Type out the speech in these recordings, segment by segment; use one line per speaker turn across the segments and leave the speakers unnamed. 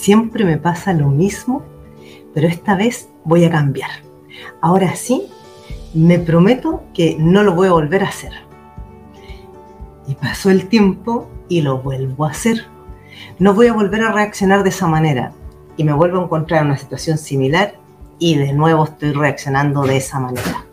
siempre me pasa lo mismo, pero esta vez voy a cambiar. Ahora sí, me prometo que no lo voy a volver a hacer. Y pasó el tiempo y lo vuelvo a hacer. No voy a volver a reaccionar de esa manera. Y me vuelvo a encontrar en una situación similar y de nuevo estoy reaccionando de esa manera.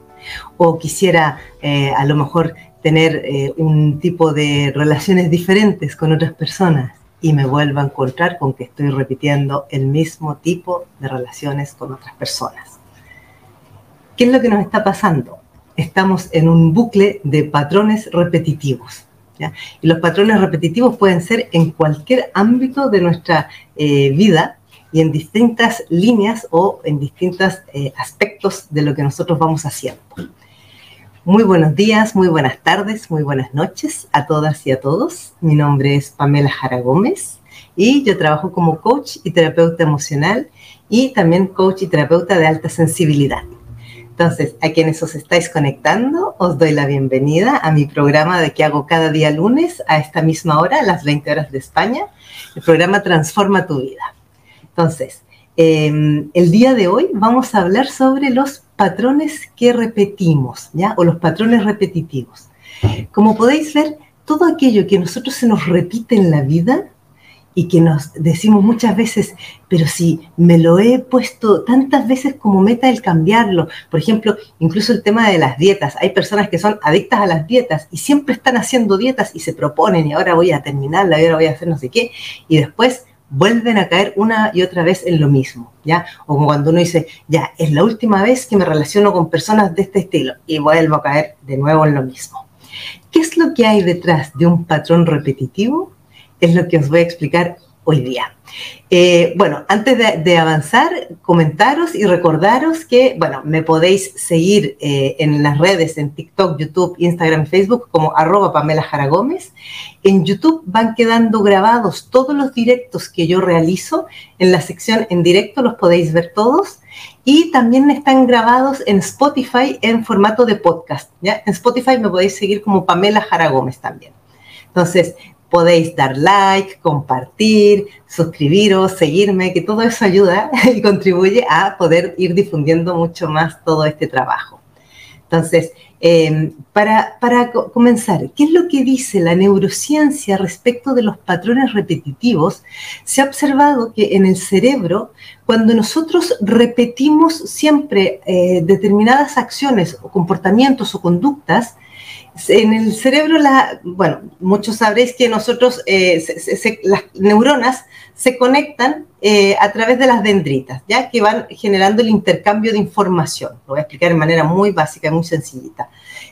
O quisiera eh, a lo mejor tener eh, un tipo de relaciones diferentes con otras personas y me vuelvo a encontrar con que estoy repitiendo el mismo tipo de relaciones con otras personas. ¿Qué es lo que nos está pasando? Estamos en un bucle de patrones repetitivos. Y los patrones repetitivos pueden ser en cualquier ámbito de nuestra eh, vida y en distintas líneas o en distintos eh, aspectos de lo que nosotros vamos haciendo. Muy buenos días, muy buenas tardes, muy buenas noches a todas y a todos. Mi nombre es Pamela Jara Gómez y yo trabajo como coach y terapeuta emocional y también coach y terapeuta de alta sensibilidad. Entonces, a quienes os estáis conectando, os doy la bienvenida a mi programa de que hago cada día lunes a esta misma hora, a las 20 horas de España, el programa Transforma tu vida. Entonces, em, el día de hoy vamos a hablar sobre los patrones que repetimos, ¿ya? O los patrones repetitivos. Como podéis ver, todo aquello que nosotros se nos repite en la vida y que nos decimos muchas veces, pero si me lo he puesto tantas veces como meta el cambiarlo, por ejemplo, incluso el tema de las dietas, hay personas que son adictas a las dietas y siempre están haciendo dietas y se proponen y ahora voy a terminarla y ahora voy a hacer no sé qué, y después vuelven a caer una y otra vez en lo mismo, ¿ya? O cuando uno dice, ya, es la última vez que me relaciono con personas de este estilo y vuelvo a caer de nuevo en lo mismo. ¿Qué es lo que hay detrás de un patrón repetitivo? Es lo que os voy a explicar hoy día. Eh, bueno, antes de, avanzar, comentaros y recordaros que, bueno, me podéis seguir eh, en las redes, en TikTok, YouTube, Instagram Facebook como arroba Pamela Jara Gómez. En YouTube van quedando grabados todos los directos que yo realizo. En la sección en directo los podéis ver todos. Y también están grabados en Spotify en formato de podcast. ¿ya? En Spotify me podéis seguir como Pamela Jara Gómez también. Entonces, podéis dar like, compartir, suscribiros, seguirme, que todo eso ayuda y contribuye a poder ir difundiendo mucho más todo este trabajo. Entonces, em, para, para comenzar, ¿qué es lo que dice la neurociencia respecto de los patrones repetitivos? Se ha observado que en el cerebro, cuando nosotros repetimos siempre eh, determinadas acciones o comportamientos o conductas, en el cerebro, la, bueno, muchos sabréis que nosotros, eh, las neuronas se conectan eh, a través de las dendritas, ya que van generando el intercambio de información. Lo voy a explicar de manera muy básica, muy sencillita.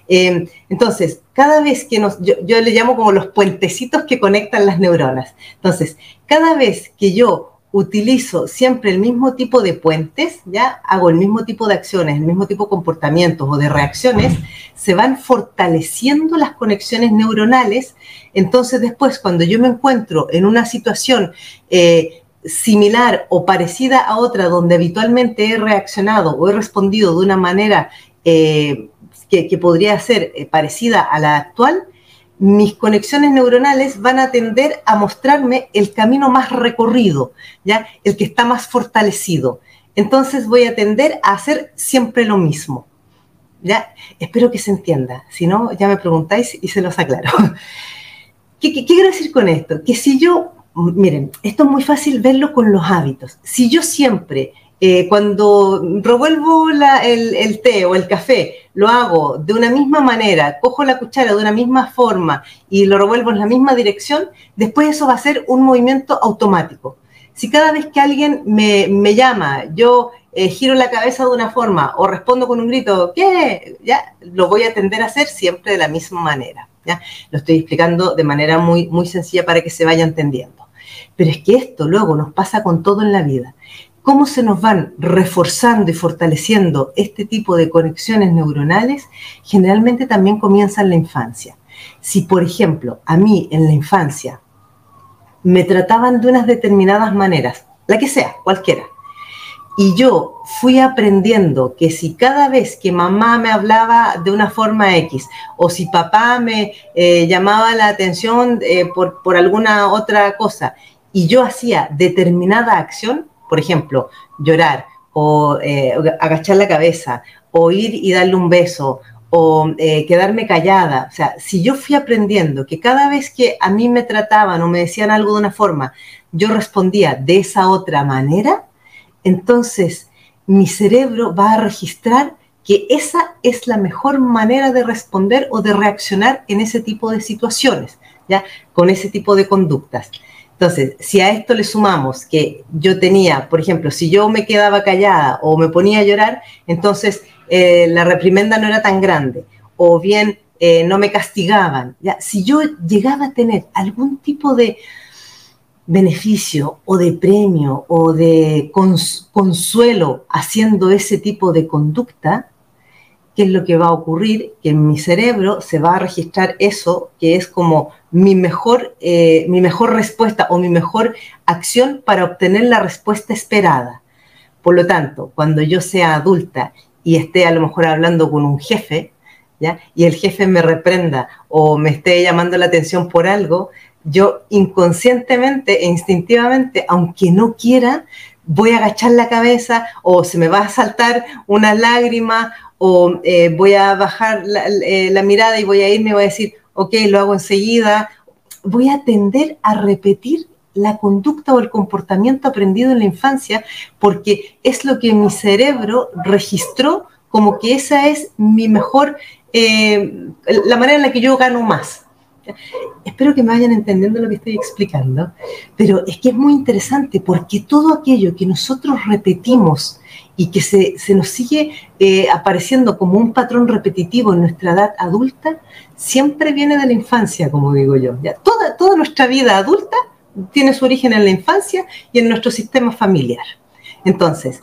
Eh, entonces, cada vez que nos, yo le llamo como los puentecitos que conectan las neuronas. Entonces, cada vez que yo utilizo siempre el mismo tipo de puentes, ya hago el mismo tipo de acciones, el mismo tipo de comportamientos o de reacciones, se van fortaleciendo las conexiones neuronales. Entonces después, cuando yo me encuentro en una situación eh, similar o parecida a otra donde habitualmente he reaccionado o he respondido de una manera eh, que, podría ser eh, parecida a la actual, mis conexiones neuronales van a tender a mostrarme el camino más recorrido, ¿ya? El que está más fortalecido. Entonces voy a tender a hacer siempre lo mismo. ¿Ya? Espero que se entienda. Si no, ya me preguntáis y se los aclaro. ¿Qué, qué quiero decir con esto? Que si yo, miren, esto es muy fácil verlo con los hábitos. Si yo siempre eh, cuando revuelvo el, té o el café, lo hago de una misma manera, cojo la cuchara de una misma forma y lo revuelvo en la misma dirección, después eso va a ser un movimiento automático. Si cada vez que alguien me, llama, yo eh, giro la cabeza de una forma o respondo con un grito, ¿qué? Ya, lo voy a tender a hacer siempre de la misma manera. ¿ya? Lo estoy explicando de manera muy, muy sencilla para que se vaya entendiendo. Pero es que esto luego nos pasa con todo en la vida cómo se nos van reforzando y fortaleciendo este tipo de conexiones neuronales, generalmente también comienza en la infancia. Si, por ejemplo, a mí en la infancia me trataban de unas determinadas maneras, la que sea, cualquiera, y yo fui aprendiendo que si cada vez que mamá me hablaba de una forma X o si papá me eh, llamaba la atención eh, por, por alguna otra cosa y yo hacía determinada acción, por ejemplo, llorar o eh, agachar la cabeza o ir y darle un beso o eh, quedarme callada. O sea, si yo fui aprendiendo que cada vez que a mí me trataban o me decían algo de una forma, yo respondía de esa otra manera, entonces mi cerebro va a registrar que esa es la mejor manera de responder o de reaccionar en ese tipo de situaciones, ¿ya? Con ese tipo de conductas. Entonces, si a esto le sumamos que yo tenía, por ejemplo, si yo me quedaba callada o me ponía a llorar, entonces eh, la reprimenda no era tan grande, o bien eh, no me castigaban. ¿ya? Si yo llegaba a tener algún tipo de beneficio o de premio o de consuelo haciendo ese tipo de conducta, ¿qué es lo que va a ocurrir? Que en mi cerebro se va a registrar eso que es como mi mejor, eh, mi mejor respuesta o mi mejor acción para obtener la respuesta esperada. Por lo tanto, cuando yo sea adulta y esté a lo mejor hablando con un jefe, ¿ya? y el jefe me reprenda o me esté llamando la atención por algo, yo inconscientemente e instintivamente, aunque no quiera, voy a agachar la cabeza o se me va a saltar una lágrima o eh, voy a bajar eh, la, mirada y voy a irme y voy a decir, ok, lo hago enseguida. Voy a tender a repetir la conducta o el comportamiento aprendido en la infancia porque es lo que mi cerebro registró como que esa es mi mejor, eh, la manera en la que yo gano más. Espero que me vayan entendiendo lo que estoy explicando, pero es que es muy interesante porque todo aquello que nosotros repetimos y que se, nos sigue eh, apareciendo como un patrón repetitivo en nuestra edad adulta, siempre viene de la infancia, como digo yo. Toda, toda nuestra vida adulta tiene su origen en la infancia y en nuestro sistema familiar. Entonces,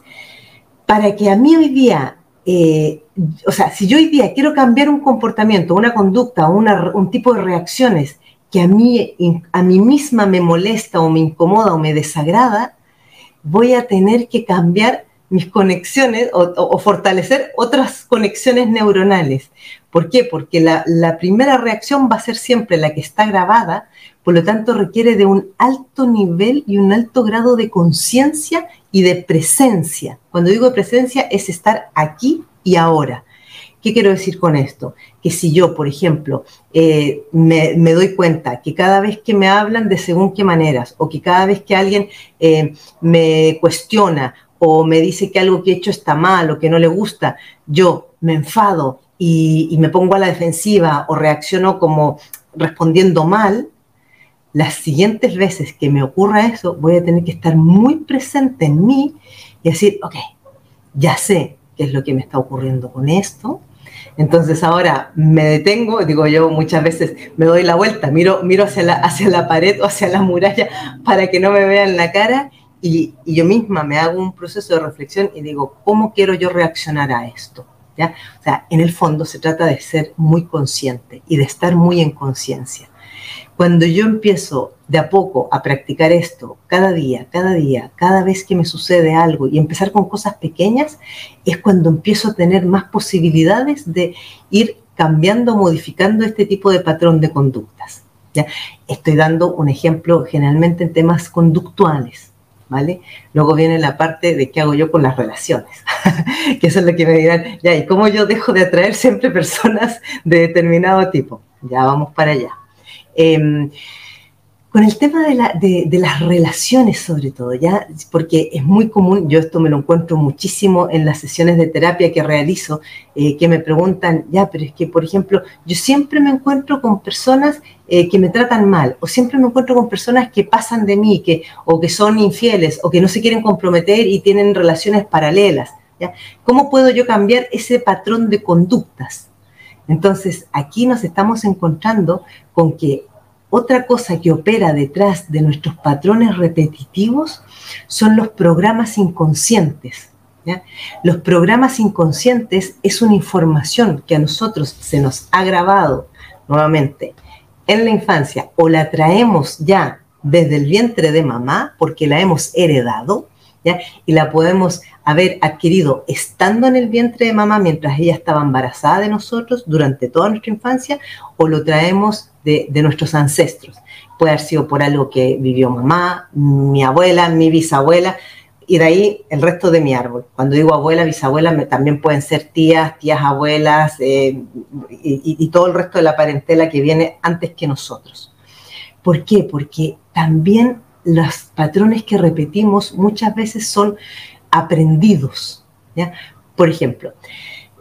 para que a mí hoy día, eh, o sea, si yo hoy día quiero cambiar un comportamiento, una conducta, un tipo de reacciones que a mí, a mí misma me molesta o me incomoda o me desagrada, voy a tener que cambiar mis conexiones o, fortalecer otras conexiones neuronales. ¿Por qué? Porque la, primera reacción va a ser siempre la que está grabada, por lo tanto requiere de un alto nivel y un alto grado de conciencia y de presencia. Cuando digo presencia es estar aquí y ahora. ¿Qué quiero decir con esto? Que si yo, por ejemplo, eh, me, doy cuenta que cada vez que me hablan de según qué maneras, o que cada vez que alguien eh, me cuestiona o me dice que algo que he hecho está mal o que no le gusta, yo me enfado y, me pongo a la defensiva o reacciono como respondiendo mal, las siguientes veces que me ocurra eso, voy a tener que estar muy presente en mí y decir, ok, ya sé qué es lo que me está ocurriendo con esto, entonces ahora me detengo, digo yo muchas veces me doy la vuelta, miro, miro hacia, la, hacia la pared o hacia la muralla para que no me vean la cara y, yo misma me hago un proceso de reflexión y digo, ¿cómo quiero yo reaccionar a esto? ¿Ya? O sea, en el fondo se trata de ser muy consciente y de estar muy en conciencia. Cuando yo empiezo de a poco a practicar esto, cada día, cada día, cada vez que me sucede algo y empezar con cosas pequeñas, es cuando empiezo a tener más posibilidades de ir cambiando, modificando este tipo de patrón de conductas. Estoy dando un ejemplo generalmente en temas conductuales. ¿Vale? Luego viene la parte de qué hago yo con las relaciones, que eso es lo que me dirán, ya, ¿y cómo yo dejo de atraer siempre personas de determinado tipo? Ya vamos para allá. Em, con el tema de, las relaciones sobre todo, ¿ya? Porque es muy común, yo esto me lo encuentro muchísimo en las sesiones de terapia que realizo, eh, que me preguntan, ya, pero es que, por ejemplo, yo siempre me encuentro con personas eh, que me tratan mal, o siempre me encuentro con personas que pasan de mí, que, o que son infieles, o que no se quieren comprometer y tienen relaciones paralelas. ¿Cómo puedo yo cambiar ese patrón de conductas? Entonces, aquí nos estamos encontrando con que otra cosa que opera detrás de nuestros patrones repetitivos son los programas inconscientes. Los programas inconscientes es una información que a nosotros se nos ha grabado nuevamente en la infancia o la traemos ya desde el vientre de mamá porque la hemos heredado y la podemos haber adquirido estando en el vientre de mamá mientras ella estaba embarazada de nosotros durante toda nuestra infancia o lo traemos de, nuestros ancestros. puede haber sido por algo que vivió mamá, mi abuela, mi bisabuela, y de ahí el resto de mi árbol. Cuando digo abuela, bisabuela, también pueden ser tías, tías abuelas eh, y, todo el resto de la parentela que viene antes que nosotros. ¿Por qué? Porque también los patrones que repetimos muchas veces son aprendidos. Por ejemplo,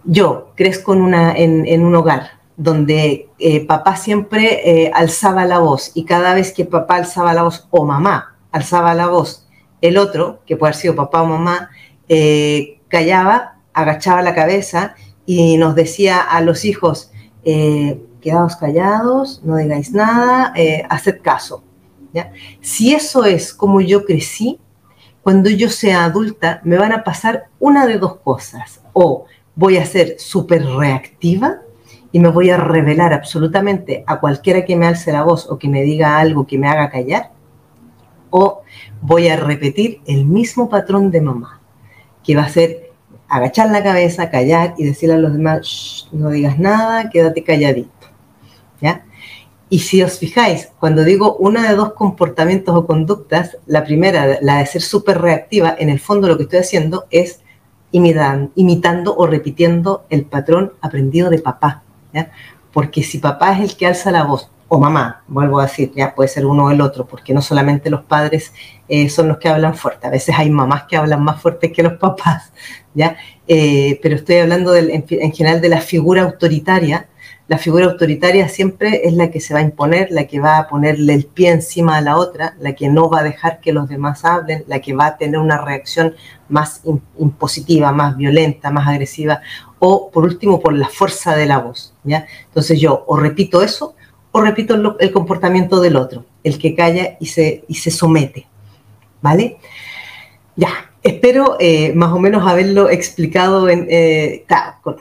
yo crezco en, una, en, un hogar donde eh, papá siempre eh, alzaba la voz y cada vez que papá alzaba la voz o mamá alzaba la voz el otro, que puede haber sido papá o mamá, eh, callaba, agachaba la cabeza y nos decía a los hijos, eh, quedaos callados, no digáis nada, eh, haced caso. Si eso es como yo crecí, cuando yo sea adulta me van a pasar una de dos cosas. O voy a ser súper reactiva y me voy a revelar absolutamente a cualquiera que me alce la voz o que me diga algo que me haga callar. O voy a repetir el mismo patrón de mamá, que va a ser agachar la cabeza, callar y decirle a los demás, no digas nada, quédate calladito. ¿Ya? Y si os fijáis, cuando digo una de dos comportamientos o conductas, la primera, la de ser súper reactiva, en el fondo lo que estoy haciendo es imitando, o repitiendo el patrón aprendido de papá. ¿ya? Porque si papá es el que alza la voz o mamá, vuelvo a decir, ya puede ser uno o el otro, porque no solamente los padres eh, son los que hablan fuerte, a veces hay mamás que hablan más fuerte que los papás, ¿ya? Eh, pero estoy hablando en, general de la figura autoritaria. La figura autoritaria siempre es la que se va a imponer, la que va a ponerle el pie encima a la otra, la que no va a dejar que los demás hablen, la que va a tener una reacción más impositiva, más violenta, más agresiva, o por último por la fuerza de la voz, ¿ya? Entonces yo o repito eso, o repito el comportamiento del otro, el que calla y se, y se somete. ¿Vale? Ya, espero eh, más o menos haberlo explicado en, eh,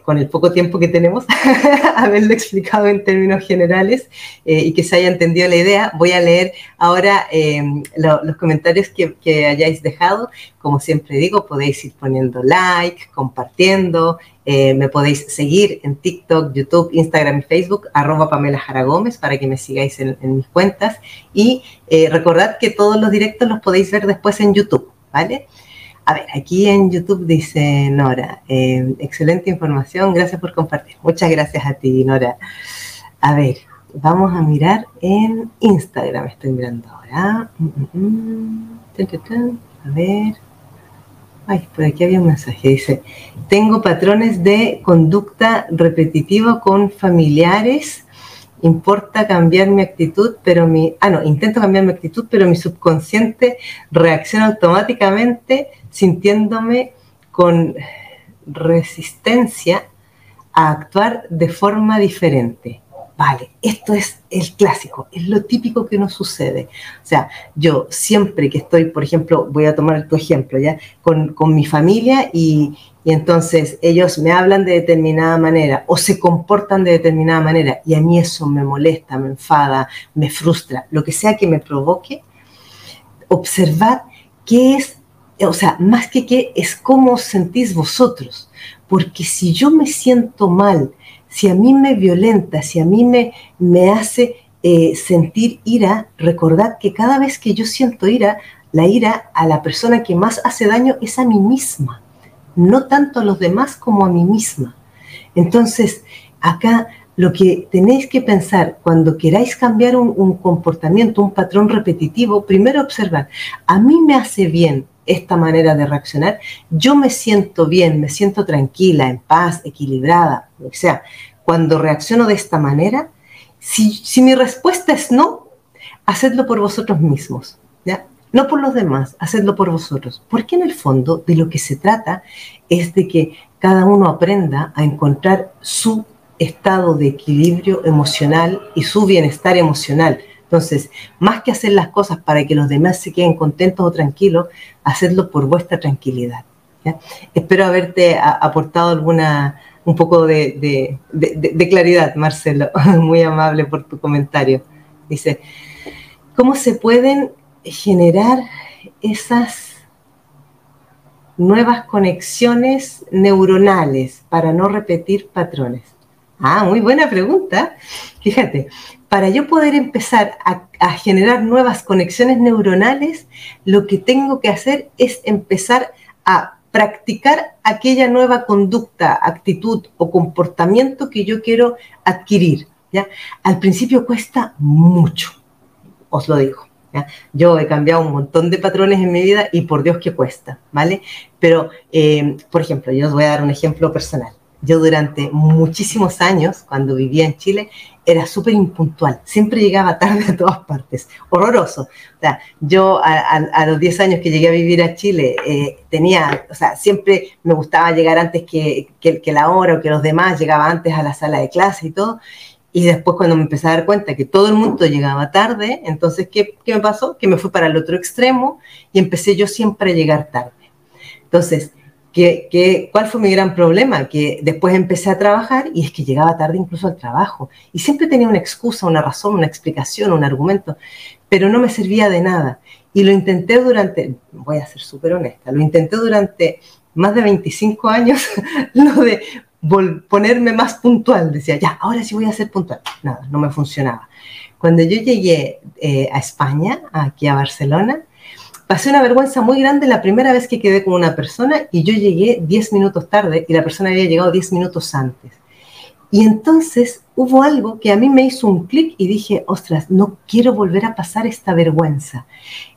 con, el poco tiempo que tenemos, haberlo explicado en términos generales eh, y que se haya entendido la idea. Voy a leer ahora los comentarios que, que, hayáis dejado. Como siempre digo, podéis ir poniendo like, compartiendo, me podéis seguir en TikTok, YouTube, Instagram y Facebook, arroba Pamela Jara Gómez, para que me sigáis en, mis cuentas. Y recordad que todos los directos los podéis ver después en YouTube, ¿vale? A ver, aquí en YouTube dice Nora, eh, excelente información, gracias por compartir. Muchas gracias a ti, Nora. A ver, vamos a mirar en Instagram, estoy mirando ahora. Mm, mm, mm. A ver. Ay, por aquí había un mensaje. Dice, tengo patrones de conducta repetitiva con familiares. Importa cambiar mi actitud, pero mi... Ah, no, intento cambiar mi actitud, pero mi subconsciente reacciona automáticamente sintiéndome con resistencia a actuar de forma diferente. Vale, esto es el clásico, es lo típico que nos sucede. O sea, yo siempre que estoy, por ejemplo, voy a tomar tu ejemplo, ¿ya? Con, mi familia y, y, entonces ellos me hablan de determinada manera o se comportan de determinada manera y a mí eso me molesta, me enfada, me frustra, lo que sea que me provoque, observar qué es, o sea, más que qué es cómo os sentís vosotros. Porque si yo me siento mal, si a mí me violenta, si a mí me, me hace eh, sentir ira, recordad que cada vez que yo siento ira, la ira a la persona que más hace daño es a mí misma, no tanto a los demás como a mí misma. Entonces, acá lo que tenéis que pensar cuando queráis cambiar un, un comportamiento, un patrón repetitivo, primero observar, a mí me hace bien esta manera de reaccionar, yo me siento bien, me siento tranquila, en paz, equilibrada, o sea, cuando reacciono de esta manera, si, si mi respuesta es no, hacedlo por vosotros mismos, ¿ya? No por los demás, hacedlo por vosotros. Porque en el fondo de lo que se trata es de que cada uno aprenda a encontrar su estado de equilibrio emocional y su bienestar emocional entonces, más que hacer las cosas para que los demás se queden contentos o tranquilos, hacedlo por vuestra tranquilidad. Espero haberte aportado alguna, un poco de, claridad, Marcelo. Muy amable por tu comentario. Dice, ¿cómo se pueden generar esas nuevas conexiones neuronales para no repetir patrones? Ah, muy buena pregunta. Fíjate, para yo poder empezar a, generar nuevas conexiones neuronales, lo que tengo que hacer es empezar a practicar aquella nueva conducta, actitud o comportamiento que yo quiero adquirir. ¿ya? Al principio cuesta mucho, os lo digo. Yo he cambiado un montón de patrones en mi vida y por Dios que cuesta, ¿vale? Pero, eh, por ejemplo, yo os voy a dar un ejemplo personal. Yo durante muchísimos años, cuando vivía en Chile, era súper impuntual. Siempre llegaba tarde a todas partes. Horroroso. O sea, yo a, los 10 años que llegué a vivir a Chile, eh, tenía, o sea, siempre me gustaba llegar antes que, la hora o que los demás, llegaba antes a la sala de clase y todo. Y después cuando me empecé a dar cuenta que todo el mundo llegaba tarde, entonces, ¿qué, qué me pasó? Que me fui para el otro extremo y empecé yo siempre a llegar tarde. Entonces, ¿qué, qué, cuál fue mi gran problema? Que después empecé a trabajar y es que llegaba tarde incluso al trabajo. Y siempre tenía una excusa, una razón, una explicación, un argumento, pero no me servía de nada. Y lo intenté durante, voy a ser súper honesta, lo intenté durante más de 25 años, lo de ponerme más puntual. Decía, ya, ahora sí voy a ser puntual. Nada, no me funcionaba. Cuando yo llegué eh, a España, aquí a Barcelona, pasé una vergüenza muy grande la primera vez que quedé con una persona y yo llegué 10 minutos tarde y la persona había llegado 10 minutos antes. Y entonces hubo algo que a mí me hizo un clic y dije, ostras, no quiero volver a pasar esta vergüenza.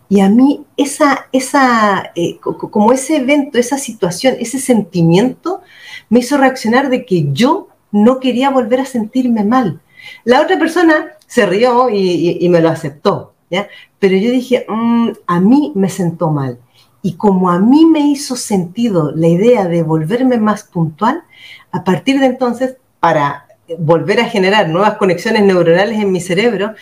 Y a mí esa, esa, eh, como ese evento, esa situación, ese sentimiento me hizo reaccionar de que yo no quería volver a sentirme mal. La otra persona se rió y, me lo aceptó, ¿ya? Pero yo dije, mm, a mí me sentó mal. Y como a mí me hizo sentido la idea de volverme más puntual, a partir de entonces, para volver a generar nuevas conexiones neuronales en mi cerebro,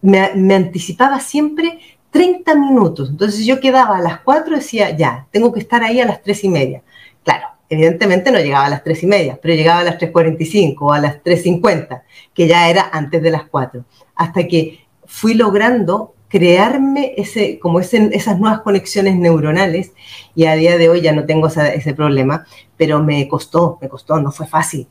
me, me anticipaba siempre 30 minutos. Entonces yo quedaba a las 4 y decía, ya, tengo que estar ahí a las 3 y media. Claro, evidentemente no llegaba a las 3 y media, pero llegaba a las 3.45 o a las 3.50, que ya era antes de las 4. Hasta que fui logrando crearme ese, como ese, esas nuevas conexiones neuronales y a día de hoy ya no tengo ese problema, pero me costó, me costó, no fue fácil.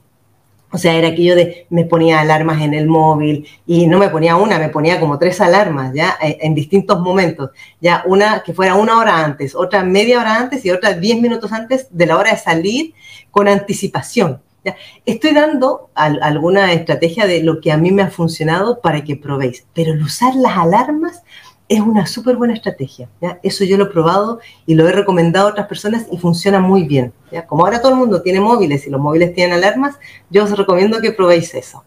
O sea, era aquello de me ponía alarmas en el móvil y no me ponía una, me ponía como tres alarmas, ¿ya? En, en, distintos momentos. Ya una que fuera una hora antes, otra media hora antes y otra diez minutos antes de la hora de salir con anticipación. Estoy dando al, alguna estrategia de lo que a mí me ha funcionado para que probéis, pero el usar las alarmas es una súper buena estrategia. Eso yo lo he probado y lo he recomendado a otras personas y funciona muy bien. Como ahora todo el mundo tiene móviles y los móviles tienen alarmas, yo os recomiendo que probéis eso.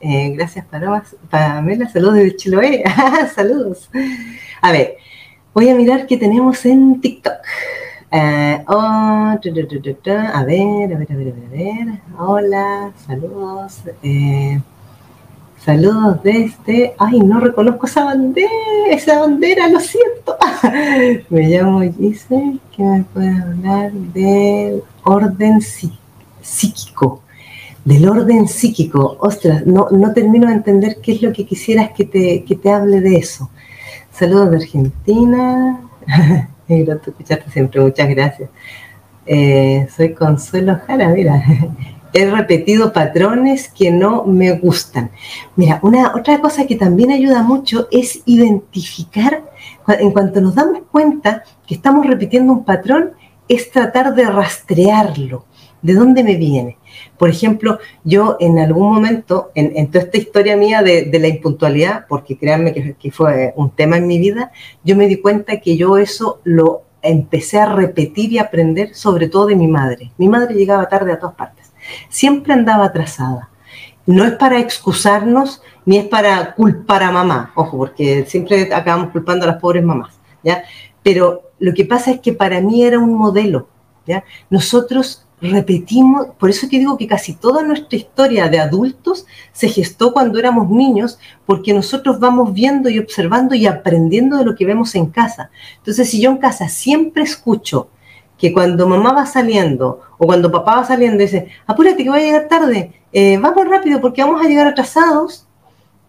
Eh, gracias, Pamela. Saludos desde Chiloé. saludos. A ver, voy a mirar qué tenemos en TikTok. Eh, oh, a ver, a ver, a ver, a ver, a ver. Hola, saludos. Eh, Saludos desde. Ay, no reconozco esa bandera, esa bandera, lo siento. me llamo dice que me puede hablar del orden psíquico. Del orden psíquico. Ostras, no, no termino de entender qué es lo que quisieras que te, que te hable de eso. Saludos de Argentina. Me grato escucharte siempre, muchas gracias. Eh, soy Consuelo Jara, mira he repetido patrones que no me gustan. Mira, una otra cosa que también ayuda mucho es identificar, en cuanto nos damos cuenta que estamos repitiendo un patrón, es tratar de rastrearlo. ¿De dónde me viene? Por ejemplo, yo en algún momento, en, toda esta historia mía de, la impuntualidad, porque créanme que, que fue un tema en mi vida, yo me di cuenta que yo eso lo empecé a repetir y aprender sobre todo de mi madre. Mi madre llegaba tarde a todas partes siempre andaba atrasada. No es para excusarnos ni es para culpar a mamá, ojo, porque siempre acabamos culpando a las pobres mamás, ¿ya? Pero lo que pasa es que para mí era un modelo, ¿ya? Nosotros repetimos, por eso que digo que casi toda nuestra historia de adultos se gestó cuando éramos niños, porque nosotros vamos viendo y observando y aprendiendo de lo que vemos en casa. Entonces, si yo en casa siempre escucho que cuando mamá va saliendo o cuando papá va saliendo dice, apúrate que voy a llegar tarde, eh, vamos rápido porque vamos a llegar atrasados.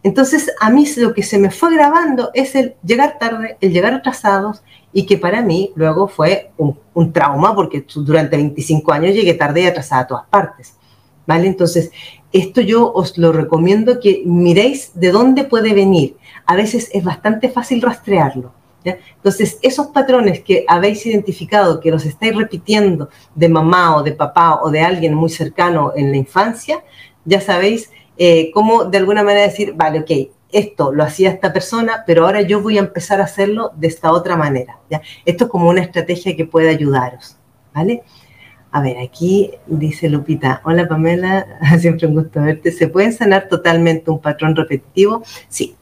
Entonces a mí lo que se me fue grabando es el llegar tarde, el llegar atrasados y que para mí luego fue un, trauma porque durante 25 años llegué tarde y atrasada a todas partes. ¿Vale? Entonces, esto yo os lo recomiendo que miréis de dónde puede venir. A veces es bastante fácil rastrearlo. Entonces, esos patrones que habéis identificado, que los estáis repitiendo de mamá o de papá o de alguien muy cercano en la infancia, ya sabéis eh, cómo de alguna manera decir, vale, ok, esto lo hacía esta persona, pero ahora yo voy a empezar a hacerlo de esta otra manera. Esto es como una estrategia que puede ayudaros. ¿Vale? A ver, aquí dice Lupita, hola Pamela, siempre un gusto verte. ¿Se puede sanar totalmente un patrón repetitivo? Sí,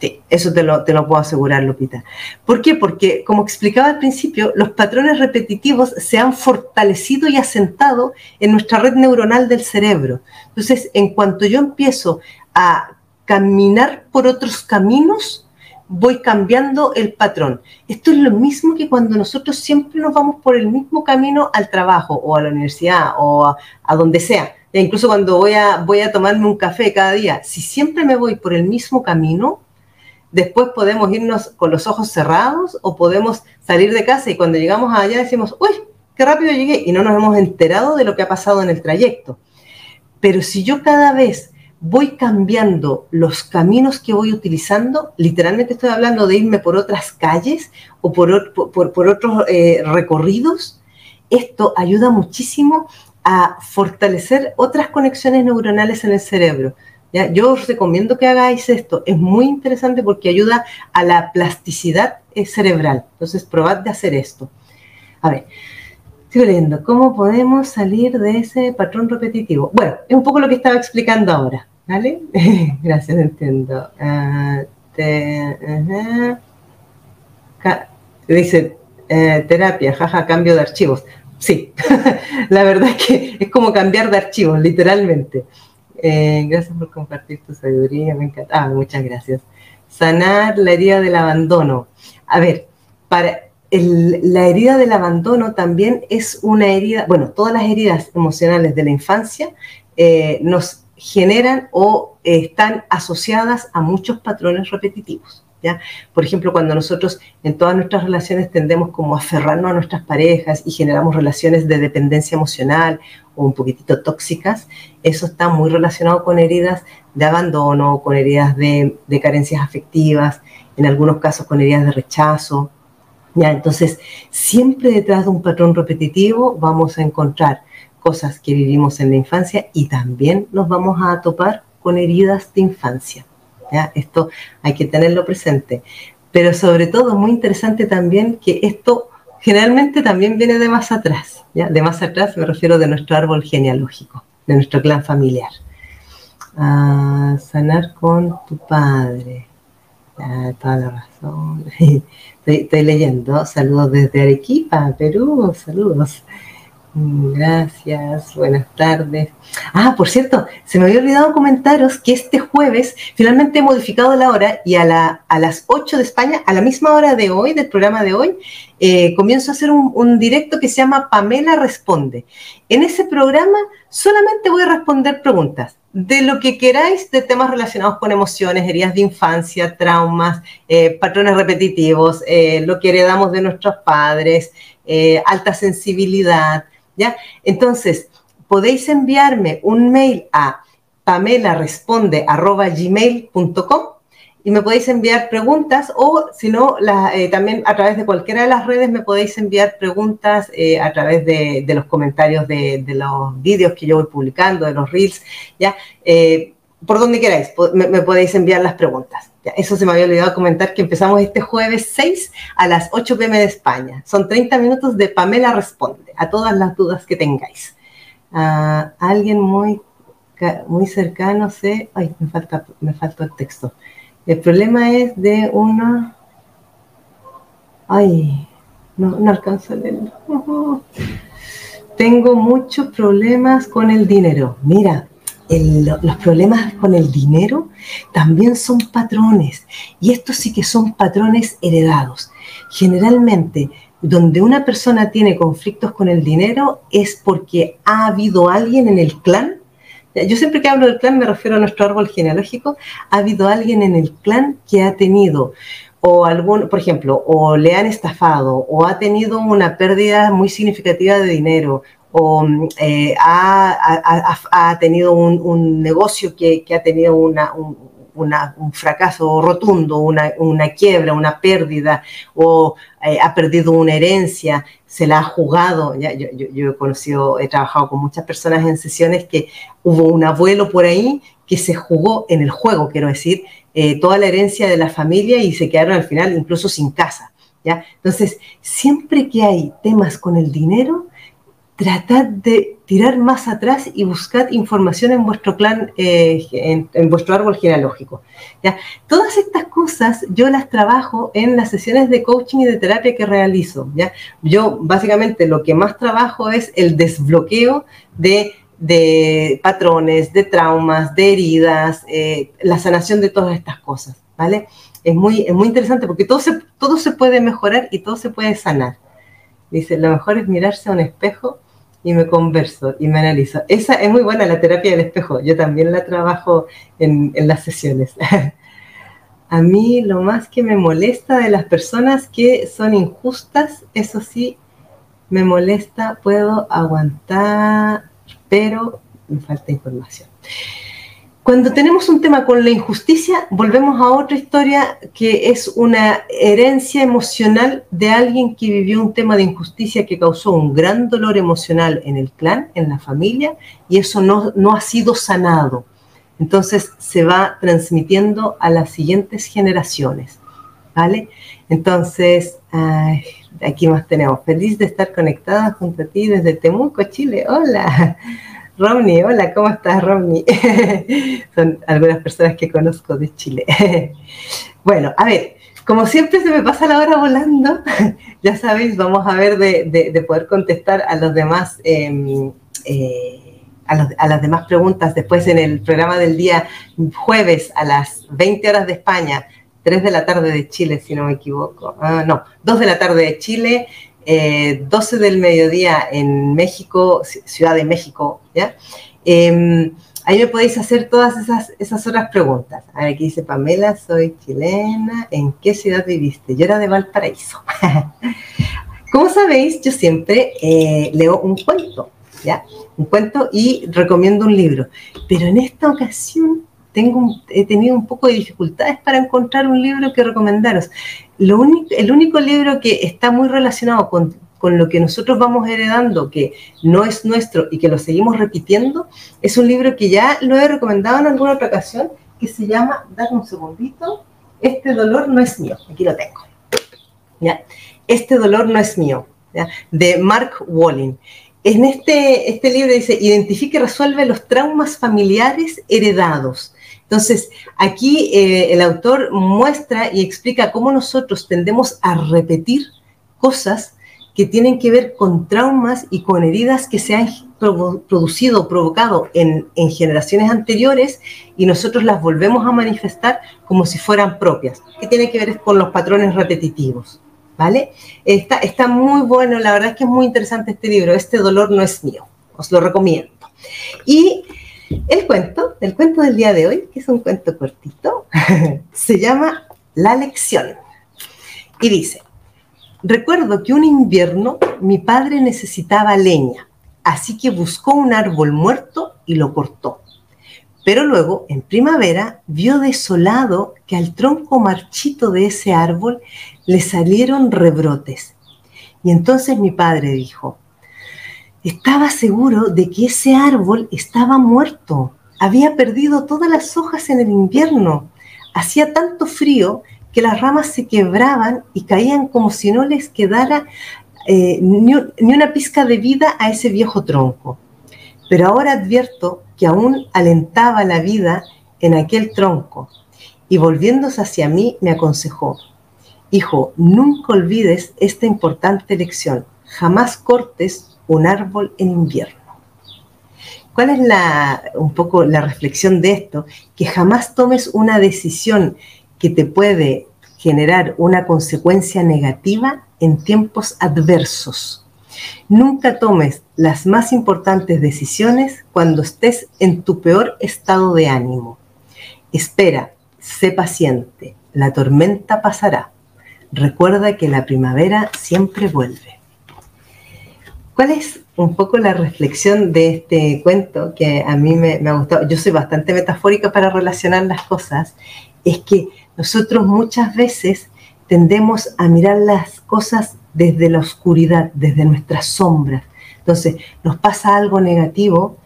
sí, eso te lo, te lo puedo asegurar, Lupita. ¿Por qué? Porque, como explicaba al principio, los patrones repetitivos se han fortalecido y asentado en nuestra red neuronal del cerebro. Entonces, en cuanto yo empiezo a caminar por otros caminos, voy cambiando el patrón. Esto es lo mismo que cuando nosotros siempre nos vamos por el mismo camino al trabajo o a la universidad o a, donde sea. E incluso cuando voy a, voy a tomarme un café cada día, si siempre me voy por el mismo camino, después podemos irnos con los ojos cerrados o podemos salir de casa y cuando llegamos allá decimos, uy, qué rápido llegué y no nos hemos enterado de lo que ha pasado en el trayecto. Pero si yo cada vez voy cambiando los caminos que voy utilizando, literalmente estoy hablando de irme por otras calles o por, por, otros eh, recorridos, esto ayuda muchísimo a fortalecer otras conexiones neuronales en el cerebro. ¿ya? Yo os recomiendo que hagáis esto, es muy interesante porque ayuda a la plasticidad eh, cerebral. Entonces, probad de hacer esto. A ver, Sigo leyendo. ¿Cómo podemos salir de ese patrón repetitivo? Bueno, es un poco lo que estaba explicando ahora. ¿Vale? Gracias, entiendo. Uh, dice eh, terapia, jaja, cambio de archivos. Sí, la verdad es que es como cambiar de archivos, literalmente. Eh, gracias por compartir tu sabiduría, me encanta. Ah, muchas gracias. Sanar la herida del abandono. A ver, para la herida del abandono también es una herida, bueno, todas las heridas emocionales de la infancia eh, nos generan o están asociadas a muchos patrones repetitivos. ¿ya? Por ejemplo, cuando nosotros en todas nuestras relaciones tendemos como a aferrarnos a nuestras parejas y generamos relaciones de dependencia emocional o un poquitito tóxicas, eso está muy relacionado con heridas de abandono, con heridas de carencias afectivas, en algunos casos con heridas de rechazo. Entonces, siempre detrás de un patrón repetitivo vamos a encontrar cosas que vivimos en la infancia y también nos vamos a topar con heridas de infancia. Esto hay que tenerlo presente. Pero sobre todo, muy interesante también que esto generalmente también viene de más atrás. De más atrás me refiero de nuestro árbol genealógico, de nuestro clan familiar. A sanar con tu padre. Toda la razón. Estoy, leyendo. Saludos desde Arequipa, Perú. Saludos. Gracias, buenas tardes. Ah, por cierto, se me había olvidado comentaros que este jueves finalmente he modificado la hora y a, la, a las 8 de España, a la misma hora de hoy, del programa de hoy, eh, comienzo a hacer un, directo que se llama Pamela Responde. En ese programa solamente voy a responder preguntas de lo que queráis de temas relacionados con emociones, heridas de infancia, traumas, eh, patrones repetitivos, eh, lo que heredamos de nuestros padres, alta sensibilidad ¿ya? Entonces, podéis enviarme un mail a pamelaresponde.gmail.com y me podéis enviar preguntas o si no, eh, también a través de cualquiera de las redes me podéis enviar preguntas eh, a través de, los comentarios de, los vídeos que yo voy publicando, de los reels, ¿ya? Eh, por donde queráis, me, podéis enviar las preguntas. eso se me había olvidado comentar que empezamos este jueves 6 a las 8 pm de España. Son 30 minutos de Pamela Responde a todas las dudas que tengáis. Uh, alguien muy, muy cercano, sé, ay, me falta, me falta el texto. El problema es de una, ay, no, no alcanzo a leerlo. Tengo muchos problemas con el dinero. Mira, los problemas con el dinero también son patrones. Y estos sí que son patrones heredados. Generalmente, donde una persona tiene conflictos con el dinero es porque ha habido alguien en el clan. Yo siempre que hablo del clan me refiero a nuestro árbol genealógico. Ha habido alguien en el clan que ha tenido o algún, por ejemplo, o le han estafado, o ha tenido una pérdida muy significativa de dinero, o eh, ha, tenido un, negocio que, ha tenido una, un, fracaso rotundo, una, quiebra, una pérdida, o eh, ha perdido una herencia, se la ha jugado. Ya, yo, yo, he conocido, he trabajado con muchas personas en sesiones que hubo un abuelo por ahí que se jugó en el juego, quiero decir, eh, toda la herencia de la familia y se quedaron al final incluso sin casa. ¿ya? Entonces, siempre que hay temas con el dinero, tratad de tirar más atrás y buscar información en vuestro clan, eh, en, vuestro árbol genealógico. ¿ya? Todas estas cosas yo las trabajo en las sesiones de coaching y de terapia que realizo. ¿ya? Yo básicamente lo que más trabajo es el desbloqueo de, patrones, de traumas, de heridas, eh, la sanación de todas estas cosas. ¿vale? Es muy, es muy interesante porque todo se, todo se puede mejorar y todo se puede sanar. Dice, lo mejor es mirarse a un espejo y me converso y me analizo. Esa es muy buena, la terapia del espejo. Yo también la trabajo en, las sesiones. A mí lo más que me molesta de las personas que son injustas, eso sí, me molesta, puedo aguantar, pero me falta información. Cuando tenemos un tema con la injusticia, volvemos a otra historia que es una herencia emocional de alguien que vivió un tema de injusticia que causó un gran dolor emocional en el clan, en la familia, y eso no, no ha sido sanado. Entonces se va transmitiendo a las siguientes generaciones. ¿Vale? Entonces, aquí más tenemos. Feliz de estar conectada junto a ti desde Temuco, Chile. Hola. Romney, hola, ¿cómo estás, Romney? Son algunas personas que conozco de Chile. bueno, a ver, como siempre se me pasa la hora volando, ya sabéis, vamos a ver de, poder contestar a los demás. Em, eh, las demás preguntas después en el programa del día jueves a las 20 horas de España, 3 de la tarde de Chile, si no me equivoco. Ah, no, 2 de la tarde de Chile, 12 eh, del mediodía en México, Ciudad de México, ¿ya? Em, ahí me podéis hacer todas esas, esas otras preguntas. Aquí dice Pamela, soy chilena, ¿en qué ciudad viviste? Yo era de Valparaíso. Como sabéis, yo siempre eh, leo un cuento, ¿ya? Un cuento y recomiendo un libro. Pero en esta ocasión tengo he tenido un poco de dificultades para encontrar un libro que recomendaros. Lo único, el único libro que está muy relacionado con, con, lo que nosotros vamos heredando, que no es nuestro y que lo seguimos repitiendo, es un libro que ya lo he recomendado en alguna otra ocasión, que se llama, dame un segundito, Este dolor no es mío. Aquí lo tengo. ¿ya? Este dolor no es mío, ¿ya? de Mark Walling. En este, este libro dice, identifique y resuelve los traumas familiares heredados entonces, aquí eh, el autor muestra y explica cómo nosotros tendemos a repetir cosas que tienen que ver con traumas y con heridas que se han producido, provocado en, generaciones anteriores y nosotros las volvemos a manifestar como si fueran propias, que tiene que ver con los patrones repetitivos. ¿Vale? Está, está muy bueno, la verdad es que es muy interesante este libro, Este dolor no es mío, os lo recomiendo. Y el cuento, el cuento del día de hoy, que es un cuento cortito, se llama La lección. Y dice, recuerdo que un invierno mi padre necesitaba leña, así que buscó un árbol muerto y lo cortó. Pero luego, en primavera, vio desolado que al tronco marchito de ese árbol le salieron rebrotes. Y entonces mi padre dijo, estaba seguro de que ese árbol estaba muerto. Había perdido todas las hojas en el invierno. Hacía tanto frío que las ramas se quebraban y caían como si no les quedara eh, ni, una pizca de vida a ese viejo tronco. Pero ahora advierto que aún alentaba la vida en aquel tronco. Y volviéndose hacia mí me aconsejó, Hijo, nunca olvides esta importante lección. Jamás cortes un árbol en invierno. ¿Cuál es la, un poco la reflexión de esto? Que jamás tomes una decisión que te puede generar una consecuencia negativa en tiempos adversos. Nunca tomes las más importantes decisiones cuando estés en tu peor estado de ánimo. Espera, sé paciente, la tormenta pasará. Recuerda que la primavera siempre vuelve. ¿Cuál es un poco la reflexión de este cuento que a mí me, me ha gustado? Yo soy bastante metafórica para relacionar las cosas. Es que nosotros muchas veces tendemos a mirar las cosas desde la oscuridad, desde nuestras sombras. Entonces, nos pasa algo negativo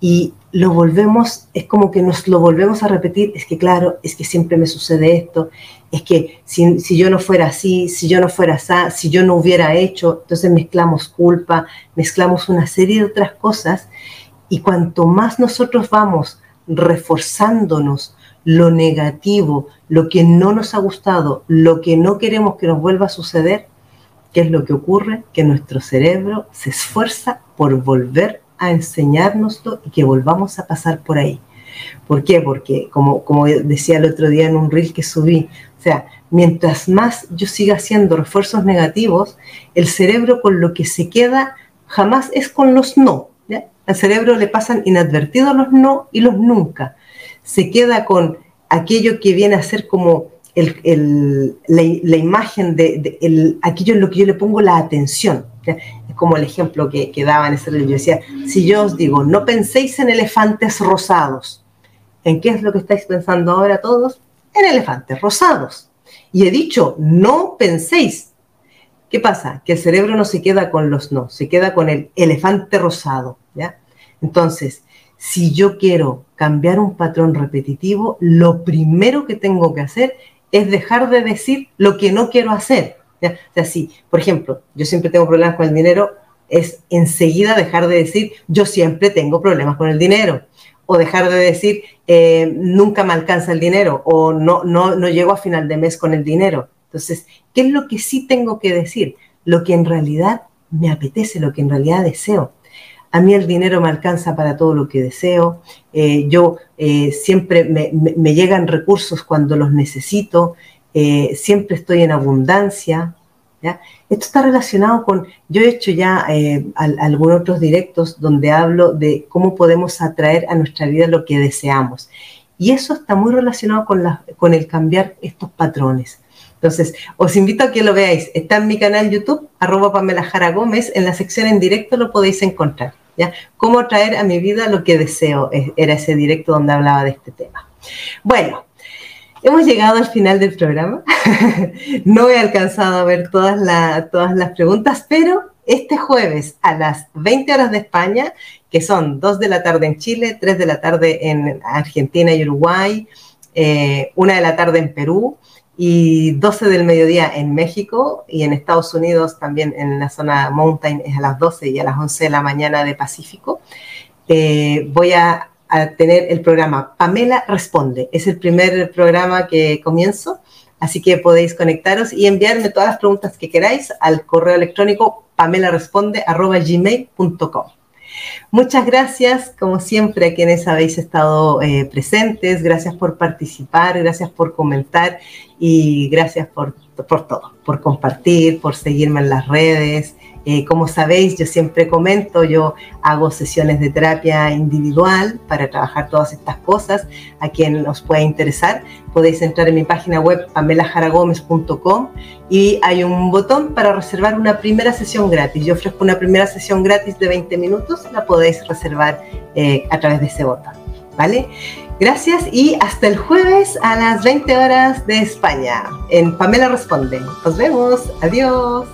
y lo volvemos, es como que nos lo volvemos a repetir, es que claro, es que siempre me sucede esto, es que si, si, yo no fuera así, si yo no fuera así, si yo no hubiera hecho, entonces mezclamos culpa, mezclamos una serie de otras cosas y cuanto más nosotros vamos reforzándonos lo negativo, lo que no nos ha gustado, lo que no queremos que nos vuelva a suceder, ¿qué es lo que ocurre? Que nuestro cerebro se esfuerza por volver a enseñárnoslo y que volvamos a pasar por ahí. ¿Por qué? Porque, como, como decía el otro día en un reel que subí, o sea, mientras más yo siga haciendo refuerzos negativos, el cerebro con lo que se queda jamás es con los no. Al cerebro le pasan inadvertidos los no y los nunca. Se queda con aquello que viene a ser como el, la, imagen de, aquello en lo que yo le pongo la atención. Es como el ejemplo que, que daba en ese libro. Yo decía, si yo os digo, no penséis en elefantes rosados, ¿en qué es lo que estáis pensando ahora todos? En elefantes rosados. Y he dicho, no penséis. ¿Qué pasa? Que el cerebro no se queda con los no, se queda con el elefante rosado. ¿ya? Entonces, si yo quiero cambiar un patrón repetitivo, lo primero que tengo que hacer es dejar de decir lo que no quiero hacer. O sea, por ejemplo, yo siempre tengo problemas con el dinero, es enseguida dejar de decir yo siempre tengo problemas con el dinero. O dejar de decir eh, nunca me alcanza el dinero o no, no, no llego a final de mes con el dinero. Entonces, ¿qué es lo que sí tengo que decir? Lo que en realidad me apetece, lo que en realidad deseo a mí el dinero me alcanza para todo lo que deseo, eh, yo eh, siempre me, llegan recursos cuando los necesito, eh, siempre estoy en abundancia. Esto está relacionado con, yo he hecho ya algunos otros directos donde hablo de cómo podemos atraer a nuestra vida lo que deseamos. Y eso está muy relacionado con, con el cambiar estos patrones. Entonces, os invito a que lo veáis. Está en mi canal YouTube, arroba Pamela Jara Gómez. En la sección en directo lo podéis encontrar. ¿Cómo traer a mi vida lo que deseo? Era ese directo donde hablaba de este tema. Bueno, hemos llegado al final del programa. no he alcanzado a ver todas, todas las preguntas, pero este jueves a las 20 horas de España, que son 2 de la tarde en Chile, 3 de la tarde en Argentina y Uruguay, eh, 1 de la tarde en Perú, y 12 del mediodía en México y en Estados Unidos también en la zona Mountain es a las 12 y a las 11 de la mañana de Pacífico. Eh, voy a, tener el programa Pamela Responde. Es el primer programa que comienzo, así que podéis conectaros y enviarme todas las preguntas que queráis al correo electrónico pamelaresponde.gmail.com. Muchas gracias, como siempre, a quienes habéis estado eh, presentes. Gracias por participar, gracias por comentar y gracias por, por todo, por compartir, por seguirme en las redes. Eh, como sabéis, yo siempre comento, yo hago sesiones de terapia individual para trabajar todas estas cosas. A quien os pueda interesar, podéis entrar en mi página web pamelajaragomez.com y hay un botón para reservar una primera sesión gratis. Yo ofrezco una primera sesión gratis de 20 minutos, la podéis reservar eh, a través de ese botón. ¿Vale? Gracias y hasta el jueves a las 20 horas de España en Pamela Responde. Nos vemos. Adiós.